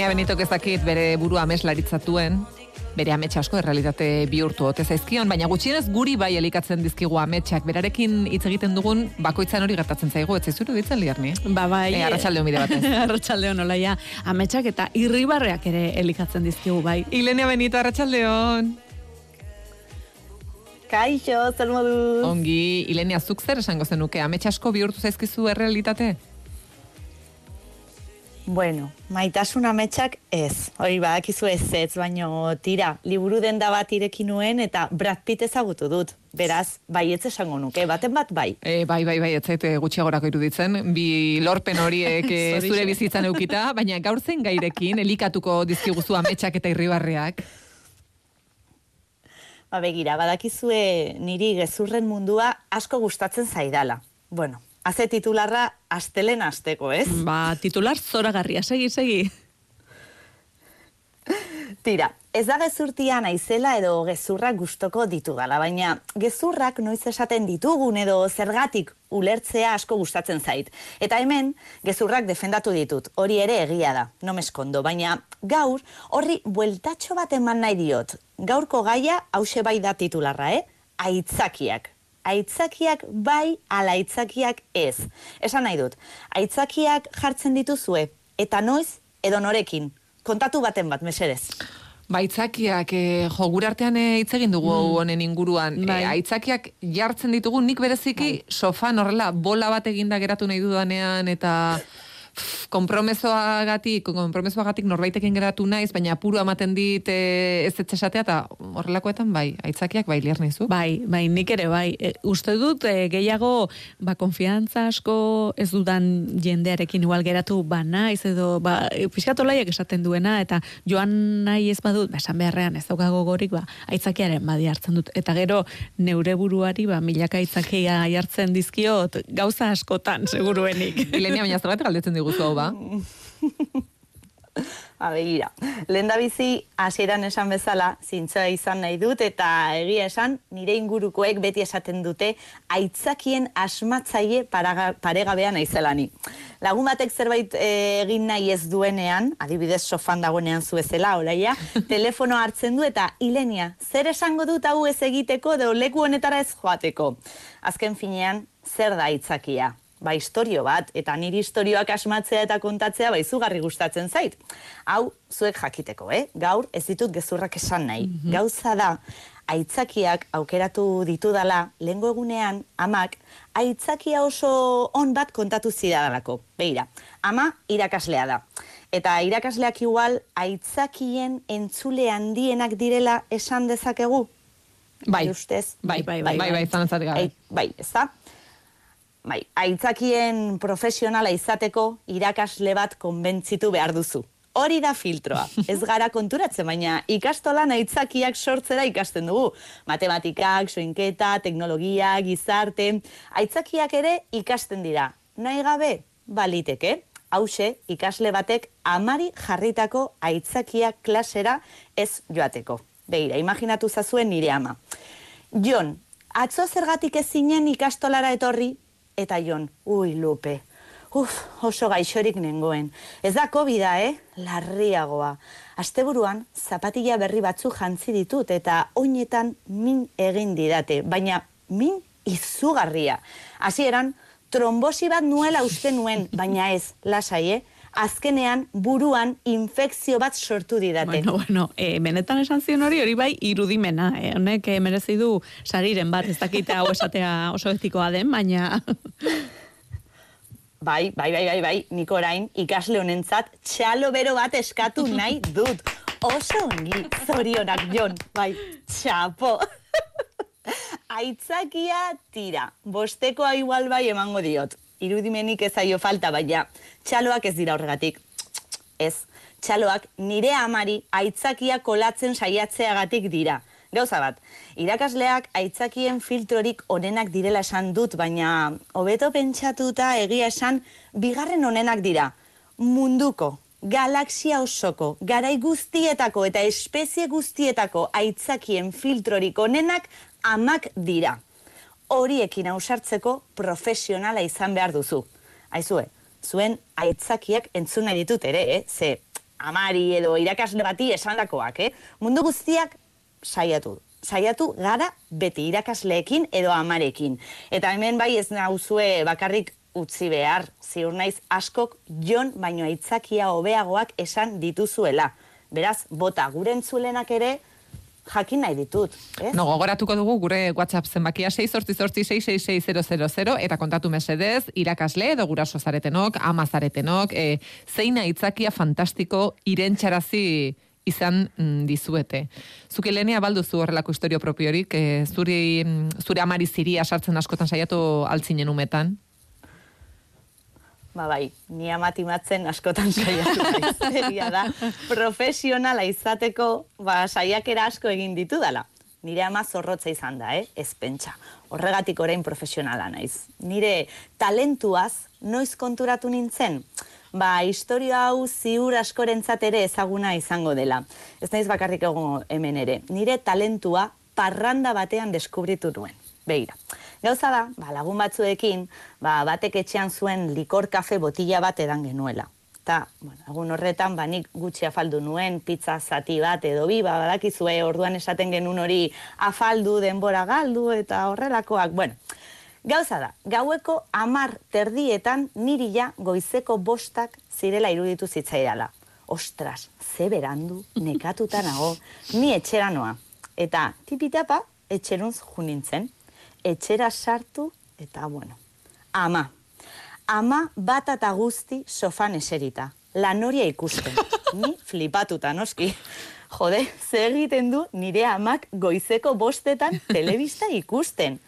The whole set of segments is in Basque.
Ilenia Benitok ez dakit bere burua ameslaritzatuen, bere ametsa asko errealitate bihurtu ote zaizkion, baina gutxienez guri bai elikatzen dizkigu ametsak. Berarekin hitz egiten dugun bakoitzan hori gertatzen zaigu, ez zaizuru ditzen liarni? Ba bai. E, arratsalde bide batez. arratsalde hon olaia, ametsak eta irribarreak ere elikatzen dizkigu bai. Ilenia Benito arratsaldeon. Kaixo, zer modu? Ongi, Ilenia zuk zer esango zenuke, ametsa asko bihurtu zaizkizu errealitate? Bueno, maitasun ametsak ez. Hori badakizu ez ez, baino tira, liburu denda bat ireki nuen eta Brad Pitt ezagutu dut. Beraz, bai ez esango nuke, baten bat bai. E, bai, bai, bai, ez zaite gutxiagorako iruditzen, bi lorpen horiek e, zure bizitzan eukita, baina gaur zen gairekin, elikatuko dizkiguzu ametsak eta irribarreak. Ba begira, badakizue niri gezurren mundua asko gustatzen zaidala. Bueno, haze titularra astelen asteko, ez? Ba, titular zoragarria, segi, segi. Tira, ez da gezurtia naizela edo gezurrak gustoko ditudala, baina gezurrak noiz esaten ditugun edo zergatik ulertzea asko gustatzen zait. Eta hemen, gezurrak defendatu ditut, hori ere egia da, no meskondo, baina gaur horri bueltatxo bat eman nahi diot. Gaurko gaia hause bai da titularra, eh? Aitzakiak aitzakiak bai ala aitzakiak ez. Esan nahi dut, aitzakiak jartzen dituzue, eta noiz edo norekin. Kontatu baten bat, mesedez. Baitzakiak, e, jo, gure artean eh, hitz egin dugu mm. honen inguruan. Eh, bai. aitzakiak jartzen ditugu, nik bereziki bai. sofan horrela, bola bat eginda geratu nahi dudanean, eta kompromesoagatik, kompromesoagatik norbaitekin geratu naiz, baina apuru ematen dit e, ez esatea eta horrelakoetan bai, aitzakiak bai liar nizu. Bai, bai, nik ere bai. E, uste dut e, gehiago ba konfiantza asko ez dudan jendearekin igual geratu ba naiz edo ba e, fiskatolaiak esaten duena eta joan nahi ez badut, ba esan beharrean ez daukago gorik ba aitzakiaren badi hartzen dut eta gero neure buruari ba milaka aitzakia jartzen dizkiot gauza askotan seguruenik. Ilenia baina zergatik galdetzen diguzu ba. A begira, lehen bizi, hasieran esan bezala, zintzoa izan nahi dut, eta egia esan, nire ingurukoek beti esaten dute, aitzakien asmatzaile paregabean aizelani. Lagun batek zerbait eh, egin nahi ez duenean, adibidez sofan dagoenean zuezela, olaia, telefono hartzen du eta ilenia, zer esango dut hau ez egiteko, edo leku honetara ez joateko. Azken finean, zer da aitzakia? Ba, historio bat, eta niri historioak asmatzea eta kontatzea, ba, izugarri gustatzen zait. Hau, zuek jakiteko, eh? Gaur, ez ditut gezurrak esan nahi. Mhm. Gauza da, aitzakiak aukeratu ditudala, lengo egunean, amak, aitzakia oso on bat kontatu zidadalako. Beira, ama irakaslea da. Eta irakasleak igual, aitzakien entzule handienak direla esan dezakegu? Bai, ustez? bai, bai, bai, bai, bai, bai, bai, bai, bai, bai, bai, bai, aitzakien profesionala izateko irakasle bat konbentzitu behar duzu. Hori da filtroa. Ez gara konturatzen, baina ikastolan aitzakiak sortzera ikasten dugu. Matematikak, soinketa, teknologia, gizarte, aitzakiak ere ikasten dira. Nahi gabe, baliteke. Hauxe, ikasle batek amari jarritako aitzakiak klasera ez joateko. Beira, imaginatu zazuen nire ama. Jon, atzo zergatik ez zinen ikastolara etorri, eta jon, ui, lupe, uf, oso gaixorik nengoen. Ez da covid eh? Larriagoa. Asteburuan, zapatilla berri batzu jantzi ditut eta oinetan min egin didate, baina min izugarria. Hasieran trombosi bat nuela uste nuen, baina ez, lasai, eh? Azkenean buruan infekzio bat sortu didate. Bueno, bueno, e, benetan esan zion hori, hori bai irudimena, eh? honek e, merezi du sariren bat, ez dakite hau esatea oso etikoa den, baina... Bai, bai, bai, bai, bai, niko orain ikasle honentzat txalo bero bat eskatu nahi dut. Oso ongi, zorionak, Jon, bai, txapo. Aitzakia tira, bostekoa igual bai emango diot irudimenik ez aio falta, baina txaloak ez dira horregatik. Ez, txaloak nire amari aitzakia kolatzen saiatzeagatik dira. Gauza bat, irakasleak aitzakien filtrorik onenak direla esan dut, baina hobeto pentsatuta egia esan bigarren onenak dira. Munduko, galaxia osoko, garai guztietako eta espezie guztietako aitzakien filtrorik onenak amak dira horiekin ausartzeko profesionala izan behar duzu. Aizue, zuen aitzakiak entzun nahi ditut ere, eh? Ze, amari edo irakasle bati esandakoak, eh? Mundu guztiak saiatu. Saiatu gara beti irakasleekin edo amarekin. Eta hemen bai ez nauzue bakarrik utzi behar, ziur naiz askok jon baino aitzakia hobeagoak esan dituzuela. Beraz, bota gurentzulenak ere jakin nahi ditut. Ez? No, gogoratuko dugu gure WhatsApp zenbakia 6 eta kontatu mesedez, irakasle edo guraso zaretenok, ama zaretenok, e, zeina hitzakia fantastiko irentxarazi izan mm, dizuete. Zuk Elenia balduzu horrelako historio propiorik, e, zuri, mm, zure amari ziria sartzen askotan saiatu altzinen umetan? Ba bai, ni amatimatzen askotan saiatu naiz. da, profesionala izateko, ba, saiakera asko egin ditu dala. Nire ama zorrotza izan da, eh? ez pentsa. Horregatik orain profesionala naiz. Nire talentuaz, noiz konturatu nintzen? Ba, historia hau ziur askorentzat ere ezaguna izango dela. Ez naiz bakarrik egon hemen ere. Nire talentua parranda batean deskubritu nuen. Beira. Gauza da, ba, lagun batzuekin, ba, batek etxean zuen likor kafe botila bat edan genuela. Ta, bueno, egun horretan, ba, nik gutxi afaldu nuen, pizza zati bat edo bi, ba, badakizue orduan esaten genuen hori afaldu, denbora galdu eta horrelakoak, bueno. Gauza da, gaueko amar terdietan niri ja goizeko bostak zirela iruditu zitzaidala. Ostras, ze berandu, nekatuta nago, ni etxera noa. Eta tipitapa, etxeruntz junintzen etxera sartu, eta bueno, ama. Ama bat eta guzti sofan eserita. Lanoria ikusten. Ni flipatuta, noski. Jode, zer egiten du nire amak goizeko bostetan telebista ikusten.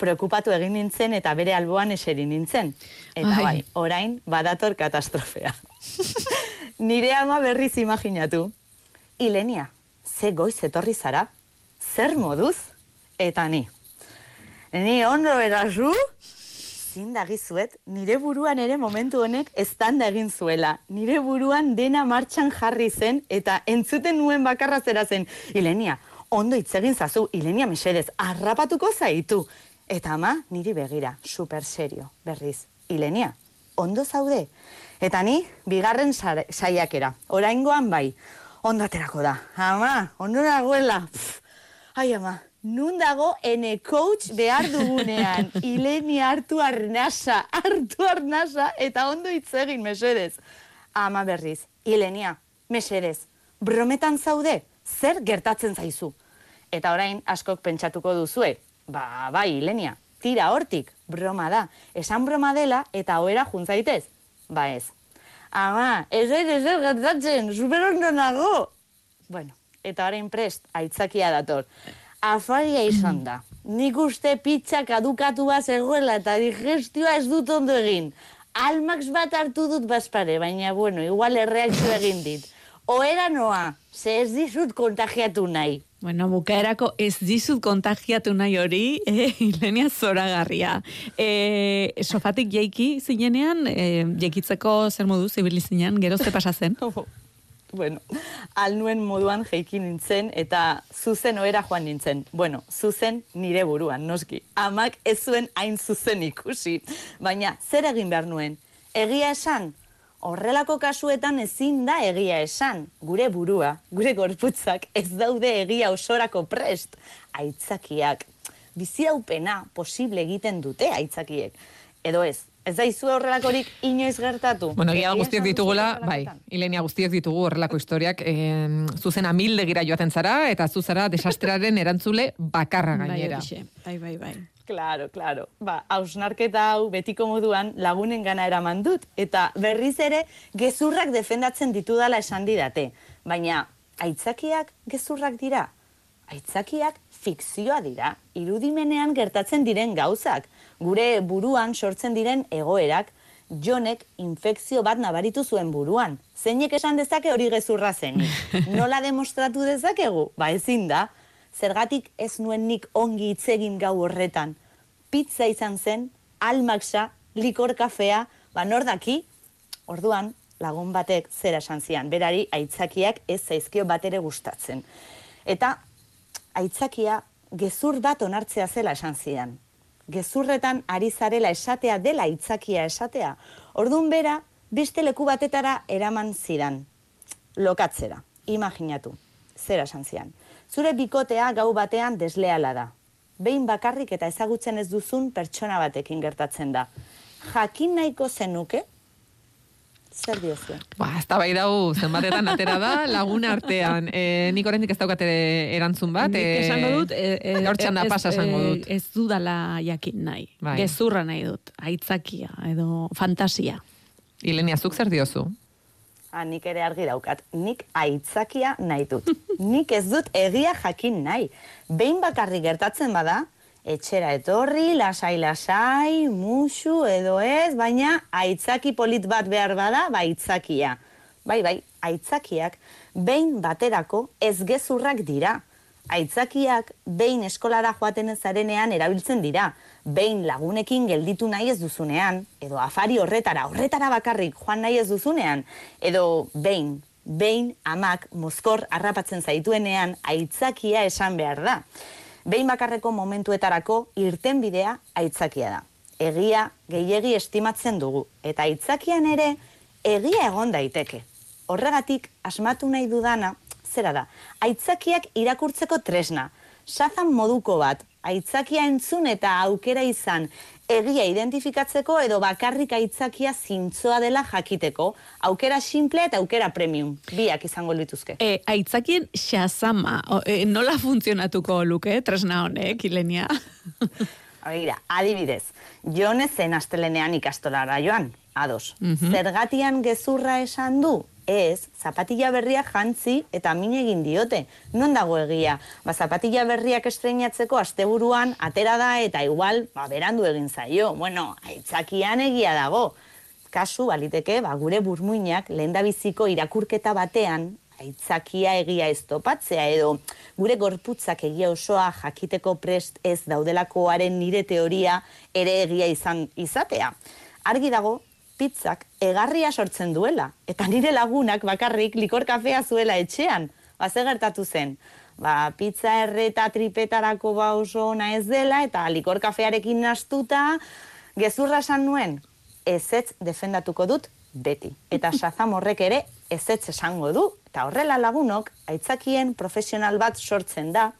Preokupatu egin nintzen eta bere alboan eseri nintzen. Eta bai, orain badator katastrofea. nire ama berriz imaginatu. Ilenia, ze goiz etorri zara? Zer moduz? Eta ni, Ni ondo berazu, zindagizuet, nire buruan ere momentu honek estanda egin zuela. Nire buruan dena martxan jarri zen eta entzuten nuen bakarra zera zen. Ilenia, ondo itzegin zazu, Ilenia mesedez, arrapatuko zaitu. Eta ama, niri begira, super serio, berriz. Ilenia, ondo zaude? Eta ni, bigarren saiakera, oraingoan bai, ondo aterako da. Ama, ondo dagoela. Ai ama, Nun dago ene coach behar dugunean, ileni hartu arnasa, hartu arnasa, eta ondo hitz egin, mesedez. Ama berriz, ilenia, mesedez, brometan zaude, zer gertatzen zaizu? Eta orain, askok pentsatuko duzue, ba, bai, ilenia, tira hortik, broma da, esan broma dela, eta oera juntzaitez, ba ez. Ama, ez ez ez gertatzen, super ondo nago. Bueno, eta orain prest, aitzakia dator afaria izan da. Nik uste pizza kadukatua zegoela eta digestioa ez dut ondo egin. Almax bat hartu dut bazpare, baina bueno, igual erreakzio egin dit. Oera noa, ze ez dizut kontagiatu nahi. Bueno, bukaerako ez dizut kontagiatu nahi hori, eh, Ilenia zoragarria. Eh, sofatik jeiki zinenean, eh, jekitzeko zer modu zibili zinean, gero ze pasazen? bueno, nuen moduan jeiki nintzen eta zuzen oera joan nintzen. Bueno, zuzen nire buruan, noski. Amak ez zuen hain zuzen ikusi. Baina, zer egin behar nuen? Egia esan? Horrelako kasuetan ezin da egia esan. Gure burua, gure gorputzak ez daude egia osorako prest. Aitzakiak. Bizi haupena posible egiten dute aitzakiek. Edo ez, Ez da izu horrelakorik inoiz gertatu. Bueno, gira guztiak ditugula, bai, Ilenia guztiak ditugu horrelako historiak, e, zuzena milde gira joaten zara, eta zuzara desastraren erantzule bakarra bai, gainera. Bai, bai, bai. Claro, claro. Ba, hausnarketa hau betiko moduan lagunen gana eraman dut, eta berriz ere gezurrak defendatzen ditudala esan didate. Baina, aitzakiak gezurrak dira? Aitzakiak fikzioa dira, irudimenean gertatzen diren gauzak gure buruan sortzen diren egoerak, jonek infekzio bat nabaritu zuen buruan. Zeinek esan dezake hori gezurra zen. Nola demostratu dezakegu? Ba ezin da. Zergatik ez nuen nik ongi itzegin gau horretan. Pizza izan zen, almaxa, likor kafea, ba nordaki, orduan lagun batek zera esan zian. Berari aitzakiak ez zaizkio bat ere gustatzen. Eta aitzakia gezur bat onartzea zela esan zian gezurretan ari zarela esatea dela itzakia esatea. Ordun bera, beste leku batetara eraman zidan. lokatzera. Imaginatu, zera esan zian. Zure bikotea gau batean desleala da. Behin bakarrik eta ezagutzen ez duzun pertsona batekin gertatzen da. Jakin nahiko zenuke, zer diozu? Ba, ez da bai dau, zenbatetan atera da, lagun artean. E, nik oraindik ez daukate erantzun bat. Nik e, esango dut, e, e, gaur txanda ez- pasa esango e, dut. Ez dudala jakin nahi. Bai. Gezurra nahi dut, aitzakia edo fantasia. Ilenia, zuk zer diozu? Ah, nik ere argi daukat. Nik aitzakia nahi dut. nik ez dut egia jakin nahi. Behin bakarrik gertatzen bada, etxera etorri, lasai-lasai, musu edo ez, baina aitzaki polit bat behar bada, ba aitzakia. Bai, bai, aitzakiak behin baterako ez gezurrak dira. Aitzakiak behin eskolara joaten zarenean erabiltzen dira. Behin lagunekin gelditu nahi ez duzunean, edo afari horretara, horretara bakarrik joan nahi ez duzunean, edo behin, behin amak mozkor harrapatzen zaituenean aitzakia esan behar da. Behin bakarreko momentuetarako irten bidea aitzakia da. Egia gehiegi estimatzen dugu, eta aitzakian ere egia egon daiteke. Horregatik, asmatu nahi dudana, zera da, aitzakiak irakurtzeko tresna, sazan moduko bat, aitzakia entzun eta aukera izan, egia identifikatzeko edo bakarrik aitzakia zintzoa dela jakiteko, aukera simple eta aukera premium, biak izango lituzke. E, aitzakien xazama, o, e, nola funtzionatuko luke, tresna honek, Ilenia? Begira, adibidez, jone zen astelenean ikastolara joan, ados. Zergatian gezurra esan du? Ez, zapatilla berriak jantzi eta min egin diote. Non dago egia? Ba, zapatilla berriak estreinatzeko asteburuan atera da eta igual, ba, berandu egin zaio. Bueno, aitzakian egia dago. Kasu, baliteke, ba, gure burmuinak lehendabiziko irakurketa batean aitzakia egia ez topatzea edo gure gorputzak egia osoa jakiteko prest ez daudelakoaren nire teoria ere egia izan izatea. Argi dago, pizzak egarria sortzen duela, eta nire lagunak bakarrik likor kafea zuela etxean. Ba, ze gertatu zen? Ba, pizza erreta tripetarako ba oso ona ez dela, eta likor kafearekin nastuta, gezurra esan nuen, ezetz defendatuko dut beti. Eta Shazam horrek ere ezetz esango du. Eta horrela lagunok, aitzakien profesional bat sortzen da,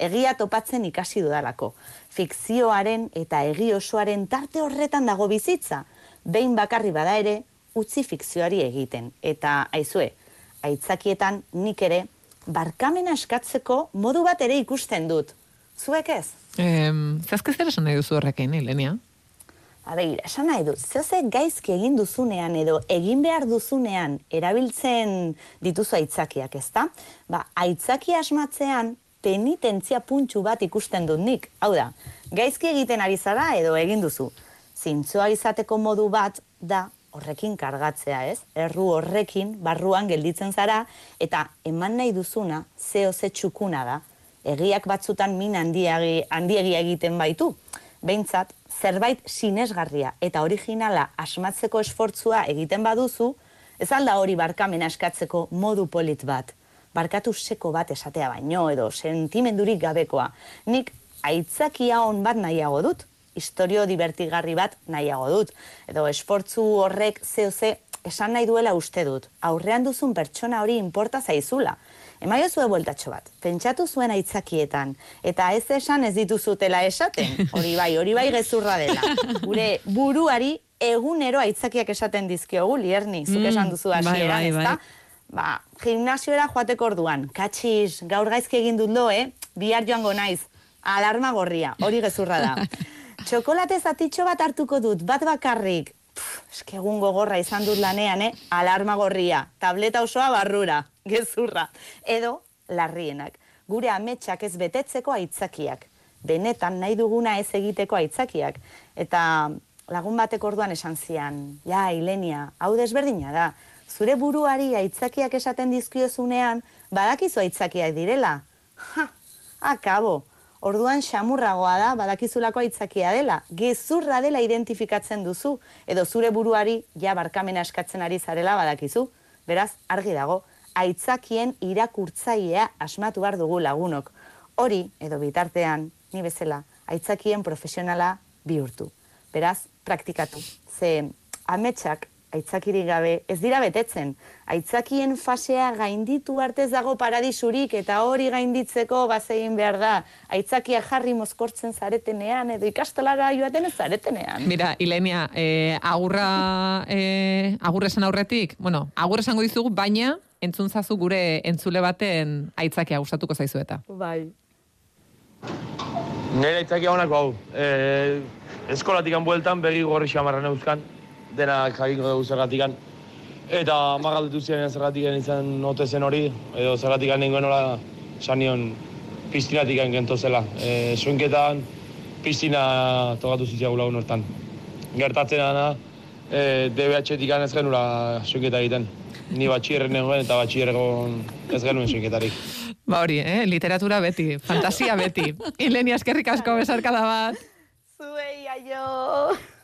egia topatzen ikasi dudalako. Fikzioaren eta egi osoaren tarte horretan dago bizitza. Behin bakarri bada ere, utzi fikzioari egiten. Eta aizue, aitzakietan nik ere, barkamena eskatzeko modu bat ere ikusten dut. Zuek ez? Em, zazke zer esan nahi duzu horrekin, Ilenia? Abegira, esan nahi dut, zehose gaizki egin duzunean edo egin behar duzunean erabiltzen dituzu aitzakiak, ezta? Ba, aitzaki asmatzean penitentzia puntxu bat ikusten dut nik. Hau da, gaizki egiten ari zara edo egin duzu. Zintzoa izateko modu bat da horrekin kargatzea, ez? Erru horrekin barruan gelditzen zara eta eman nahi duzuna zeo ze txukuna da. Egiak batzutan min handiagi, handiegia egiten baitu. Behintzat, zerbait sinesgarria eta originala asmatzeko esfortzua egiten baduzu, ez alda hori barkamena eskatzeko modu polit bat. Barkatu seko bat esatea baino edo sentimendurik gabekoa. Nik aitzakia on bat nahiago dut, historio divertigarri bat nahiago dut. Edo esfortzu horrek zeo ze esan nahi duela uste dut. Aurrean duzun pertsona hori inporta zaizula. Emaio zue bueltatxo bat, pentsatu zuen aitzakietan, eta ez esan ez dituzutela esaten, hori bai, hori bai gezurra dela. Gure buruari egunero aitzakiak esaten dizkiogu, lierni, zuk Mm, esan duzu bai, hasieran, bai, bai. ezta? Ba, gimnasioera joateko orduan, katxiz, gaur gaizki egin dut lo, eh? Bihar joango naiz, alarma gorria, hori gezurra da. Txokolate zatitxo bat hartuko dut, bat bakarrik, eske egun gogorra izan dut lanean, eh? Alarma gorria, tableta osoa barrura, gezurra. Edo, larrienak, gure ametsak ez betetzeko aitzakiak. Benetan nahi duguna ez egiteko aitzakiak. Eta lagun batek orduan esan zian, ja, Ilenia, hau desberdina da. Zure buruari aitzakiak esaten dizkiozunean, badakizu aitzakiak direla. Ha, akabo. Orduan xamurragoa da, badakizulako aitzakia dela, gezurra dela identifikatzen duzu, edo zure buruari ja barkamena eskatzen ari zarela badakizu. Beraz, argi dago, aitzakien irakurtzailea asmatu behar dugu lagunok. Hori, edo bitartean, ni bezala, aitzakien profesionala bihurtu. Beraz, praktikatu. Ze ametsak aitzakirik gabe ez dira betetzen. Aitzakien fasea gainditu artez dago paradisurik eta hori gainditzeko bazegin behar da. Aitzakia jarri mozkortzen zaretenean edo ikastolara joaten ez zaretenean. Mira, Ilenia, eh, agurra, eh, agurra esan aurretik, bueno, agurra esango dizugu, baina entzun zazu gure entzule baten aitzakia gustatuko zaizu eta. Bai. Nire aitzakia honako hau. E, eskolatik bueltan begi gorri xamarra neuzkan, denak jakiko dugu zergatikan. Eta magaldetu ziren zergatikan izan note zen hori, edo zergatikan nengoen hola sanion piztinatik gento zela. E, Suinketan piztina tokatu zitzia gula hortan. Gertatzen dana, e, DBH-etik ez genula suinketa egiten. Ni batxierren nengoen eta batxierregon ez genuen suinketarik. Ba hori, eh? literatura beti, fantasia beti. Ilenia eskerrik asko besarkada bat. Zuei, aio!